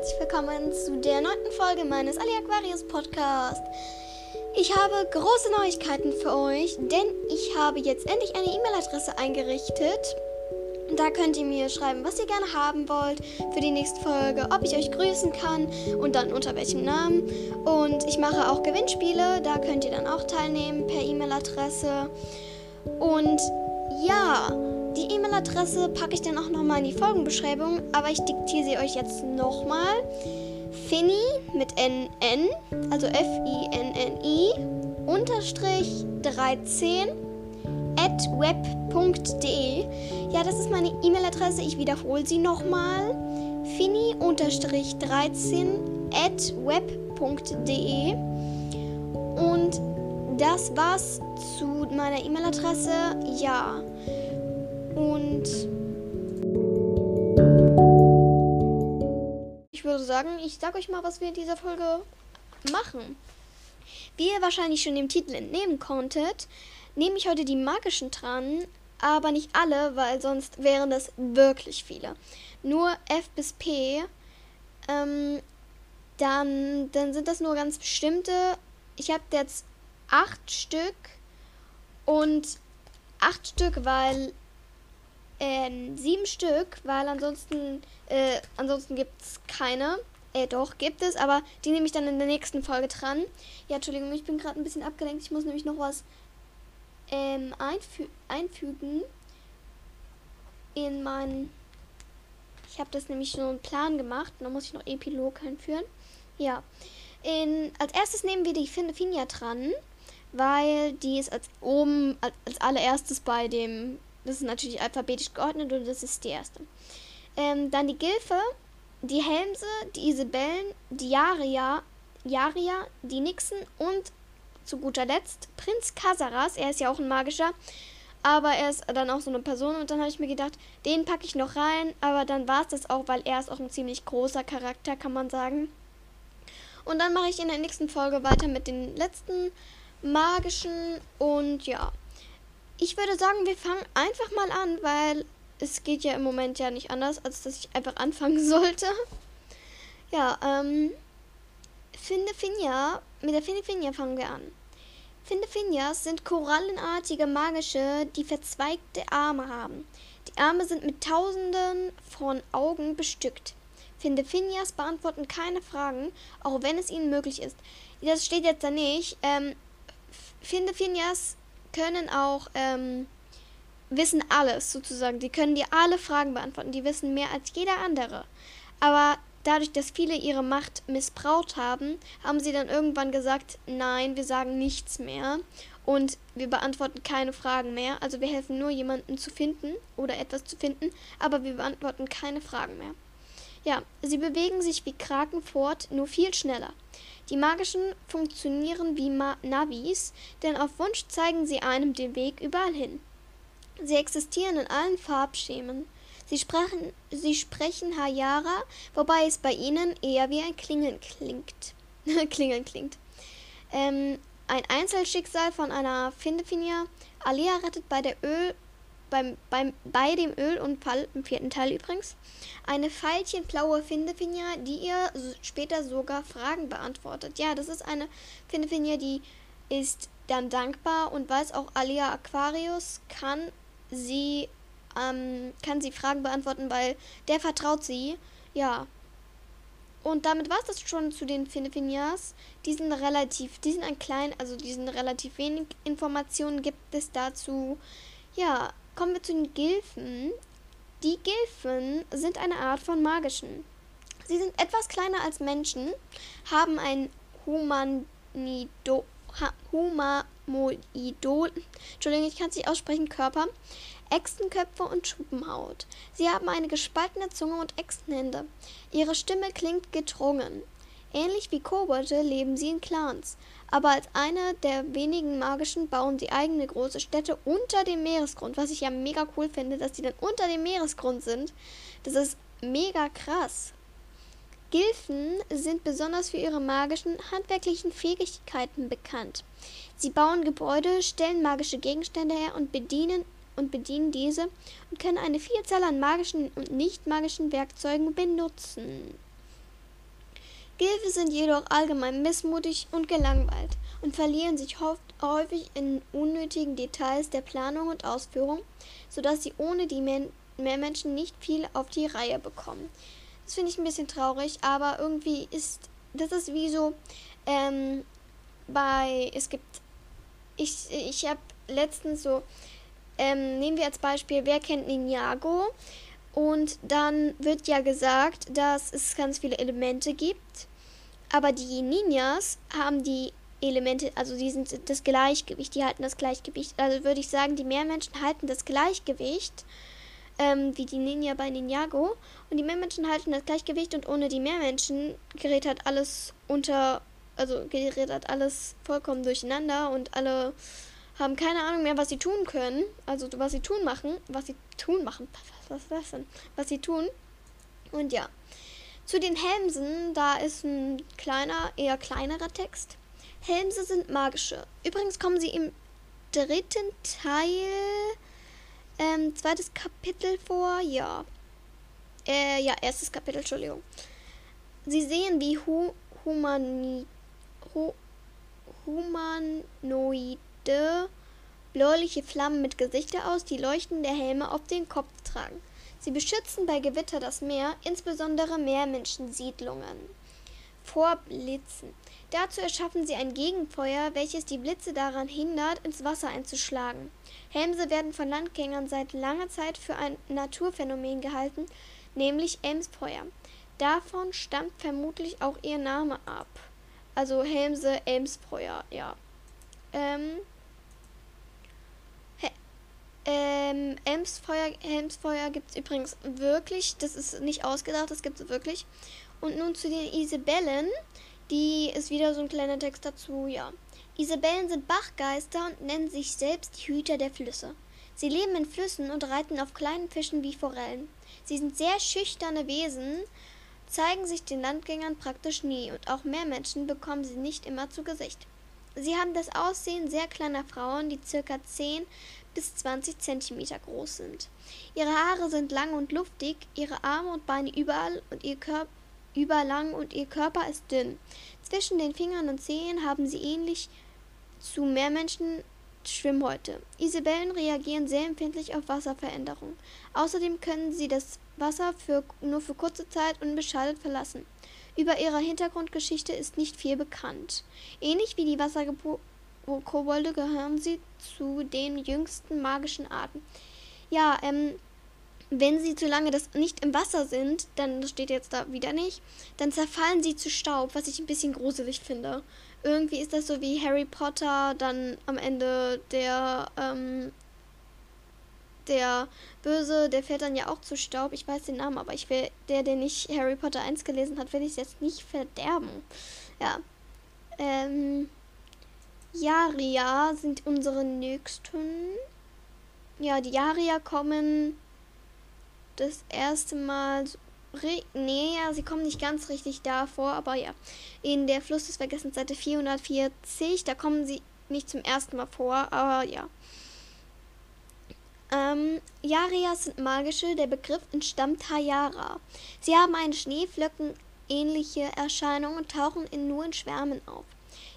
herzlich willkommen zu der neunten Folge meines Ali Aquarius Podcast. Ich habe große Neuigkeiten für euch, denn ich habe jetzt endlich eine E-Mail-Adresse eingerichtet. Da könnt ihr mir schreiben, was ihr gerne haben wollt für die nächste Folge, ob ich euch grüßen kann und dann unter welchem Namen. Und ich mache auch Gewinnspiele, da könnt ihr dann auch teilnehmen per E-Mail-Adresse. Und ja, die E-Mail-Adresse packe ich dann auch nochmal in die Folgenbeschreibung, aber ich diktiere sie euch jetzt nochmal. Finny mit NN, also F-I-N-N-I, unterstrich 13 at web.de. Ja, das ist meine E-Mail-Adresse. Ich wiederhole sie nochmal. Finny unterstrich 13 at web.de. Und das war's zu meiner E-Mail-Adresse. Ja. Und ich würde sagen, ich sage euch mal, was wir in dieser Folge machen. Wie ihr wahrscheinlich schon dem Titel entnehmen konntet, nehme ich heute die magischen dran, aber nicht alle, weil sonst wären das wirklich viele. Nur F bis P. Ähm, dann, dann sind das nur ganz bestimmte. Ich habe jetzt acht Stück und acht Stück, weil ähm, sieben Stück, weil ansonsten, äh, ansonsten gibt es keine. Äh, doch, gibt es, aber die nehme ich dann in der nächsten Folge dran. Ja, Entschuldigung, ich bin gerade ein bisschen abgelenkt. Ich muss nämlich noch was ähm, einfü einfügen in meinen. Ich habe das nämlich so einen Plan gemacht. Da muss ich noch Epilog einführen. Ja. In, als erstes nehmen wir die Finja dran, weil die ist als oben als allererstes bei dem das ist natürlich alphabetisch geordnet und das ist die erste. Ähm, dann die Gilfe, die Helmse, die Isabellen, die Jaria, Jaria, die Nixen und zu guter Letzt Prinz Kasaras. Er ist ja auch ein magischer, aber er ist dann auch so eine Person. Und dann habe ich mir gedacht, den packe ich noch rein, aber dann war es das auch, weil er ist auch ein ziemlich großer Charakter, kann man sagen. Und dann mache ich in der nächsten Folge weiter mit den letzten magischen und ja ich würde sagen, wir fangen einfach mal an, weil es geht ja im Moment ja nicht anders, als dass ich einfach anfangen sollte. Ja, ähm, Finde Finja, mit der Finde Finja fangen wir an. Finde Finjas sind korallenartige magische, die verzweigte Arme haben. Die Arme sind mit tausenden von Augen bestückt. Finde Finjas beantworten keine Fragen, auch wenn es ihnen möglich ist. Das steht jetzt da nicht. Ähm, Finde Finjas können auch ähm, wissen alles sozusagen. Die können dir alle Fragen beantworten. Die wissen mehr als jeder andere. Aber dadurch, dass viele ihre Macht missbraucht haben, haben sie dann irgendwann gesagt, nein, wir sagen nichts mehr und wir beantworten keine Fragen mehr. Also wir helfen nur jemanden zu finden oder etwas zu finden, aber wir beantworten keine Fragen mehr. Ja, sie bewegen sich wie Kraken fort, nur viel schneller. Die magischen funktionieren wie Ma Navis, denn auf Wunsch zeigen sie einem den Weg überall hin. Sie existieren in allen Farbschemen. Sie sprechen, sie sprechen Hayara, wobei es bei ihnen eher wie ein Klingeln klingt. Klingeln klingt. Ähm, ein Einzelschicksal von einer Findefinia. Alia rettet bei der Öl beim, beim, bei dem Ölunfall, im vierten Teil übrigens, eine veilchenblaue Findefinia, die ihr später sogar Fragen beantwortet. Ja, das ist eine Findefinia, die ist dann dankbar und weiß auch Alia Aquarius kann sie, ähm, kann sie Fragen beantworten, weil der vertraut sie. Ja. Und damit war es das schon zu den Finifinias. Die sind relativ, die sind ein klein, also die sind relativ wenig Informationen gibt es dazu. Ja, Kommen wir zu den Gilfen. Die Gilfen sind eine Art von magischen. Sie sind etwas kleiner als Menschen, haben ein Humanido, Humamoidol, Entschuldigung, ich kann es nicht aussprechen, Körper, Echsenköpfe und Schuppenhaut. Sie haben eine gespaltene Zunge und Echsenhände. Ihre Stimme klingt gedrungen. Ähnlich wie Kobolde leben sie in Clans, aber als eine der wenigen magischen bauen sie eigene große Städte unter dem Meeresgrund, was ich ja mega cool finde, dass die dann unter dem Meeresgrund sind. Das ist mega krass. Gilfen sind besonders für ihre magischen, handwerklichen Fähigkeiten bekannt. Sie bauen Gebäude, stellen magische Gegenstände her und bedienen und bedienen diese und können eine Vielzahl an magischen und nicht magischen Werkzeugen benutzen. Gilfe sind jedoch allgemein missmutig und gelangweilt und verlieren sich häufig in unnötigen Details der Planung und Ausführung, sodass sie ohne die Meermenschen nicht viel auf die Reihe bekommen. Das finde ich ein bisschen traurig, aber irgendwie ist das ist wie so ähm, bei es gibt ich ich habe letztens so ähm, nehmen wir als Beispiel wer kennt Ninjago und dann wird ja gesagt, dass es ganz viele Elemente gibt, aber die Ninjas haben die Elemente, also die sind das Gleichgewicht, die halten das Gleichgewicht. Also würde ich sagen, die Meermenschen halten das Gleichgewicht, ähm, wie die Ninja bei Ninjago. Und die Meermenschen halten das Gleichgewicht und ohne die Meermenschen gerät halt alles unter, also gerät halt alles vollkommen durcheinander und alle haben keine Ahnung mehr, was sie tun können. Also was sie tun machen, was sie tun machen. Was ist das denn? Was sie tun. Und ja. Zu den Helmsen, da ist ein kleiner, eher kleinerer Text. Helmse sind magische. Übrigens kommen sie im dritten Teil, ähm, zweites Kapitel vor. Ja. Äh, ja, erstes Kapitel, Entschuldigung. Sie sehen wie hu humani hu humanoide bläuliche Flammen mit Gesichter aus, die leuchtende Helme auf den Kopf tragen. Sie beschützen bei Gewitter das Meer, insbesondere Meermenschensiedlungen, vor Blitzen. Dazu erschaffen sie ein Gegenfeuer, welches die Blitze daran hindert, ins Wasser einzuschlagen. Helmse werden von Landgängern seit langer Zeit für ein Naturphänomen gehalten, nämlich Elmsfeuer. Davon stammt vermutlich auch ihr Name ab. Also Helmse, Elmsfeuer, ja. Ähm, ähm, Elmsfeuer, Elmsfeuer gibt es übrigens wirklich. Das ist nicht ausgedacht, das gibt es wirklich. Und nun zu den Isabellen. Die ist wieder so ein kleiner Text dazu, ja. Isabellen sind Bachgeister und nennen sich selbst die Hüter der Flüsse. Sie leben in Flüssen und reiten auf kleinen Fischen wie Forellen. Sie sind sehr schüchterne Wesen, zeigen sich den Landgängern praktisch nie und auch Meermenschen bekommen sie nicht immer zu Gesicht. Sie haben das Aussehen sehr kleiner Frauen, die circa 10 bis 20 cm groß sind. Ihre Haare sind lang und luftig, ihre Arme und Beine überall und ihr Körper überlang und ihr Körper ist dünn. Zwischen den Fingern und Zehen haben sie ähnlich zu Meermenschen Schwimmhäute. Isabellen reagieren sehr empfindlich auf Wasserveränderungen. Außerdem können sie das Wasser für, nur für kurze Zeit unbeschadet verlassen. Über ihre Hintergrundgeschichte ist nicht viel bekannt. Ähnlich wie die Wasserkobolde gehören sie zu den jüngsten magischen Arten. Ja, ähm, wenn sie zu lange das nicht im Wasser sind, dann das steht jetzt da wieder nicht, dann zerfallen sie zu Staub, was ich ein bisschen gruselig finde. Irgendwie ist das so wie Harry Potter, dann am Ende der ähm, der Böse, der fällt dann ja auch zu Staub. Ich weiß den Namen, aber ich will der, der nicht Harry Potter 1 gelesen hat, will ich jetzt nicht verderben. Ja. Ähm, Jaria sind unsere nächsten. Ja, die Jaria kommen das erste Mal. Nee, ja, sie kommen nicht ganz richtig davor, aber ja. In der Fluss des Vergessens Seite 440, da kommen sie nicht zum ersten Mal vor, aber ja. Ähm, Yarias sind magische, der Begriff entstammt Hayara. Sie haben eine Schneeflöcken-ähnliche Erscheinung und tauchen in, nur in Schwärmen auf.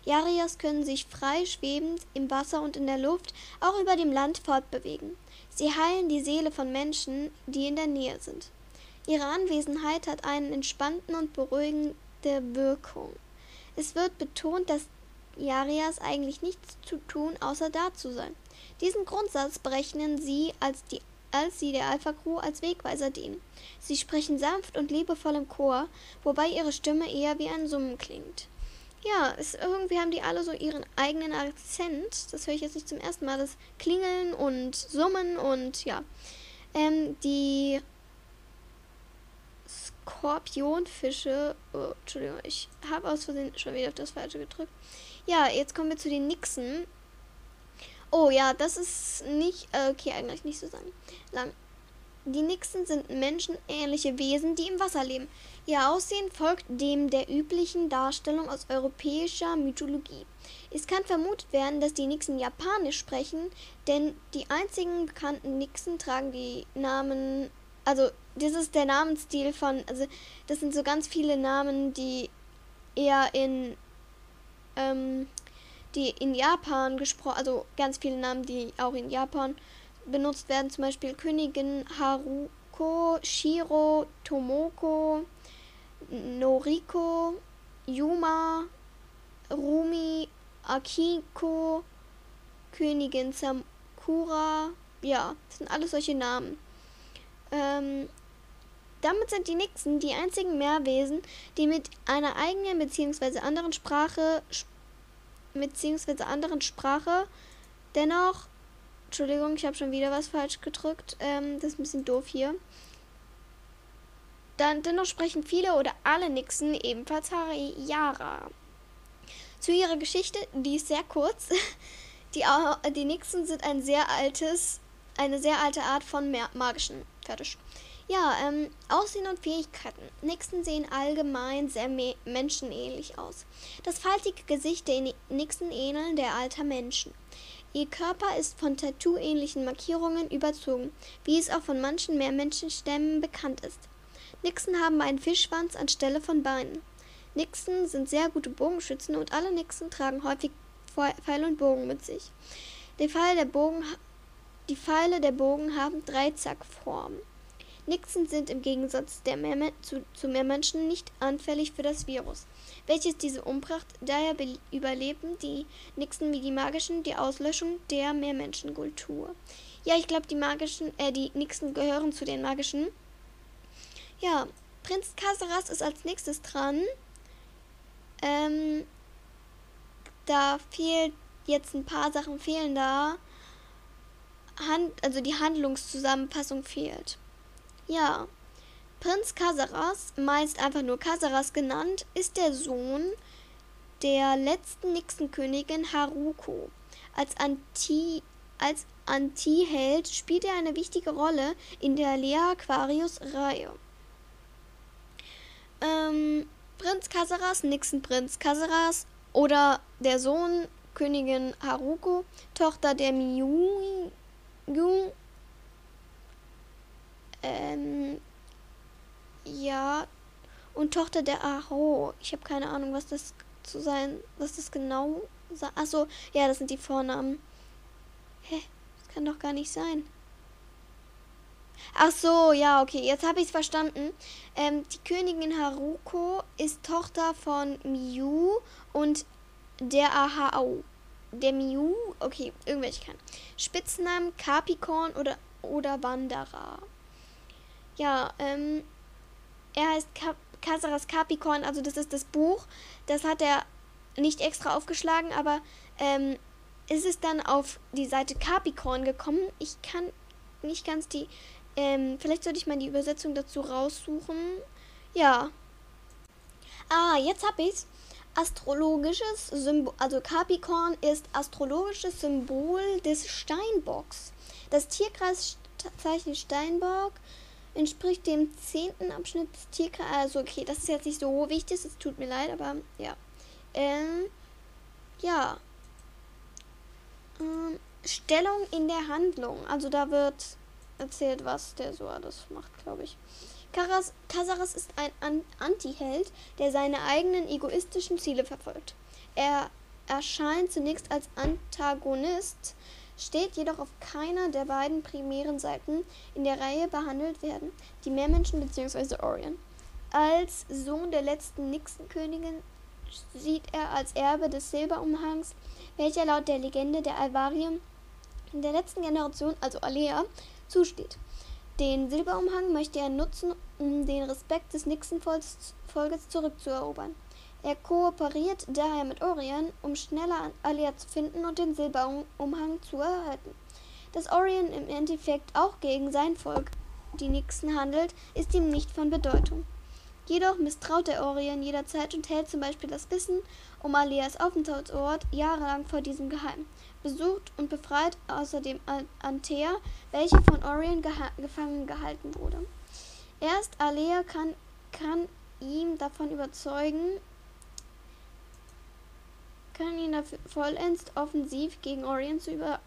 Yarias können sich frei schwebend im Wasser und in der Luft, auch über dem Land fortbewegen. Sie heilen die Seele von Menschen, die in der Nähe sind. Ihre Anwesenheit hat eine entspannten und beruhigende Wirkung. Es wird betont, dass Yarias eigentlich nichts zu tun, außer da zu sein. Diesen Grundsatz berechnen sie, als, die, als sie der Alpha Crew als Wegweiser dienen. Sie sprechen sanft und liebevoll im Chor, wobei ihre Stimme eher wie ein Summen klingt. Ja, es, irgendwie haben die alle so ihren eigenen Akzent. Das höre ich jetzt nicht zum ersten Mal. Das Klingeln und Summen und ja. Ähm, die Skorpionfische. Oh, Entschuldigung, ich habe aus Versehen schon wieder auf das Falsche gedrückt. Ja, jetzt kommen wir zu den Nixen. Oh ja, das ist nicht. Äh, okay, eigentlich nicht so lang. Die Nixen sind menschenähnliche Wesen, die im Wasser leben. Ihr Aussehen folgt dem der üblichen Darstellung aus europäischer Mythologie. Es kann vermutet werden, dass die Nixen Japanisch sprechen, denn die einzigen bekannten Nixen tragen die Namen. Also, das ist der Namensstil von. Also, das sind so ganz viele Namen, die eher in ähm, die in Japan gesprochen, also ganz viele Namen, die auch in Japan benutzt werden, zum Beispiel Königin Haruko, Shiro, Tomoko, Noriko, Yuma, Rumi, Akiko, Königin Sakura. Ja, das sind alles solche Namen. Ähm, damit sind die Nixen die einzigen Meerwesen, die mit einer eigenen bzw. anderen Sprache bzw. anderen Sprache dennoch Entschuldigung, ich habe schon wieder was falsch gedrückt. Ähm, das ist ein bisschen doof hier. Dann dennoch sprechen viele oder alle Nixen ebenfalls Yara. Zu ihrer Geschichte, die ist sehr kurz. Die, die Nixen sind ein sehr altes, eine sehr alte Art von magischen. Fertig. Ja, ähm, Aussehen und Fähigkeiten. Nixen sehen allgemein sehr menschenähnlich aus. Das faltige Gesicht der Nixen ähneln der alter Menschen. Ihr Körper ist von Tattoo-ähnlichen Markierungen überzogen, wie es auch von manchen Meermenschenstämmen bekannt ist. Nixen haben einen Fischschwanz anstelle von Beinen. Nixen sind sehr gute Bogenschützen und alle Nixen tragen häufig Pfeil und Bogen mit sich. Die Pfeile der Bogen, die Pfeile der Bogen haben Dreizackform. Nixen sind im Gegensatz Meermen zu, zu Meermenschen nicht anfällig für das Virus, welches diese umbracht. Daher überleben die Nixen wie die magischen die Auslöschung der Meermenschenkultur. Ja, ich glaube, die magischen, äh, die Nixen gehören zu den magischen. Ja, Prinz Casaras ist als nächstes dran. Ähm, da fehlt jetzt ein paar Sachen fehlen da. Hand, also die Handlungszusammenfassung fehlt. Ja, Prinz Casaras, meist einfach nur Casaras genannt, ist der Sohn der letzten Nixenkönigin Haruko. Als Anti als Anti-Held spielt er eine wichtige Rolle in der Lea Aquarius-Reihe. Ähm, Prinz Casaras, Nixon Prinz Casaras oder der Sohn Königin Haruko, Tochter der Miyu, ähm, ja, und Tochter der Aho. Ich habe keine Ahnung, was das zu sein, was das genau. Achso, ja, das sind die Vornamen. Hä? Das kann doch gar nicht sein. Ach so, ja, okay, jetzt habe ich es verstanden. Ähm, die Königin Haruko ist Tochter von Miu und der Ahao. Der Miu, okay, irgendwelche kann. Spitznamen Capricorn oder, oder Wanderer. Ja, ähm, er heißt Casaras Capricorn, also das ist das Buch. Das hat er nicht extra aufgeschlagen, aber ähm, ist es dann auf die Seite Capricorn gekommen. Ich kann nicht ganz die ähm, vielleicht sollte ich mal die Übersetzung dazu raussuchen. Ja. Ah, jetzt hab ich's. Astrologisches Symbol, also Capricorn ist astrologisches Symbol des Steinbocks. Das Tierkreiszeichen Steinbock entspricht dem zehnten Abschnitt des Tierkreises. Also, okay, das ist jetzt nicht so wichtig, es tut mir leid, aber ja. Ähm, ja. Ähm, Stellung in der Handlung. Also, da wird erzählt, was der so alles macht, glaube ich. Karas, ist ein An Anti-Held, der seine eigenen egoistischen Ziele verfolgt. Er erscheint zunächst als Antagonist, steht jedoch auf keiner der beiden primären Seiten in der Reihe behandelt werden, die Meermenschen bzw. Orion. Als Sohn der letzten Nixenkönigin sieht er als Erbe des Silberumhangs, welcher laut der Legende der Alvarien in der letzten Generation, also Alea, zusteht. Den Silberumhang möchte er nutzen, um den Respekt des Nixon-Volkes zurückzuerobern. Er kooperiert daher mit Orion, um schneller Alia zu finden und den Silberumhang zu erhalten. Dass Orion im Endeffekt auch gegen sein Volk, die Nixon, handelt, ist ihm nicht von Bedeutung. Jedoch misstraut der Orion jederzeit und hält zum Beispiel das Wissen um Alias Aufenthaltsort jahrelang vor diesem geheim besucht und befreit außerdem Antea, welche von Orion gefangen gehalten wurde. Erst Alea kann, kann ihn davon überzeugen, ihn dafür vollends offensiv gegen Orion zu, über,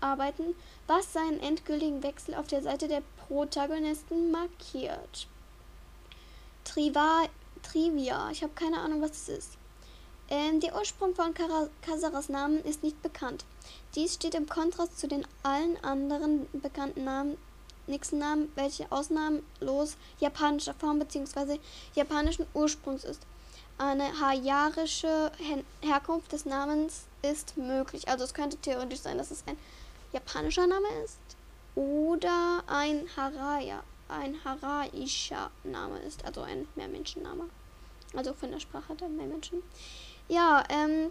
arbeiten, was seinen endgültigen Wechsel auf der Seite der Protagonisten markiert. Triva Trivia. Ich habe keine Ahnung, was es ist. Ähm, der Ursprung von Kasaras Namen ist nicht bekannt. Dies steht im Kontrast zu den allen anderen bekannten Namen, nächsten Namen, welche ausnahmslos japanischer Form bzw. japanischen Ursprungs ist. Eine hajarische Herkunft des Namens ist möglich. Also es könnte theoretisch sein, dass es ein japanischer Name ist oder ein Haraya, ein haraischer Name ist, also ein Mehrmenschenname. Also von der Sprache der Mehrmenschen. Ja, ähm,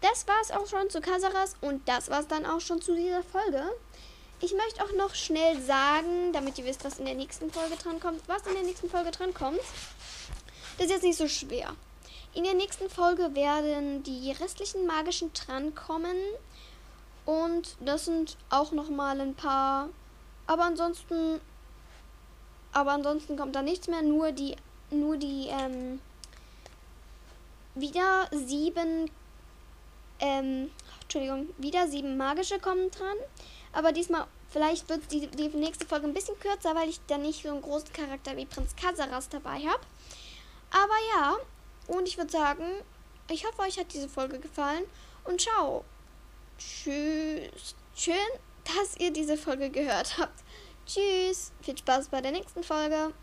das war es auch schon zu Kasaras und das war es dann auch schon zu dieser Folge. Ich möchte auch noch schnell sagen, damit ihr wisst, was in der nächsten Folge dran kommt, was in der nächsten Folge dran kommt. Das ist jetzt nicht so schwer. In der nächsten Folge werden die restlichen magischen drankommen. Und das sind auch noch mal ein paar. Aber ansonsten. Aber ansonsten kommt da nichts mehr. Nur die. Nur die. Ähm, wieder sieben. Ähm, Entschuldigung. Wieder sieben magische kommen dran. Aber diesmal. Vielleicht wird die, die nächste Folge ein bisschen kürzer, weil ich da nicht so einen großen Charakter wie Prinz Kasaras dabei habe. Aber ja, und ich würde sagen, ich hoffe, euch hat diese Folge gefallen. Und ciao. Tschüss. Schön, dass ihr diese Folge gehört habt. Tschüss. Viel Spaß bei der nächsten Folge.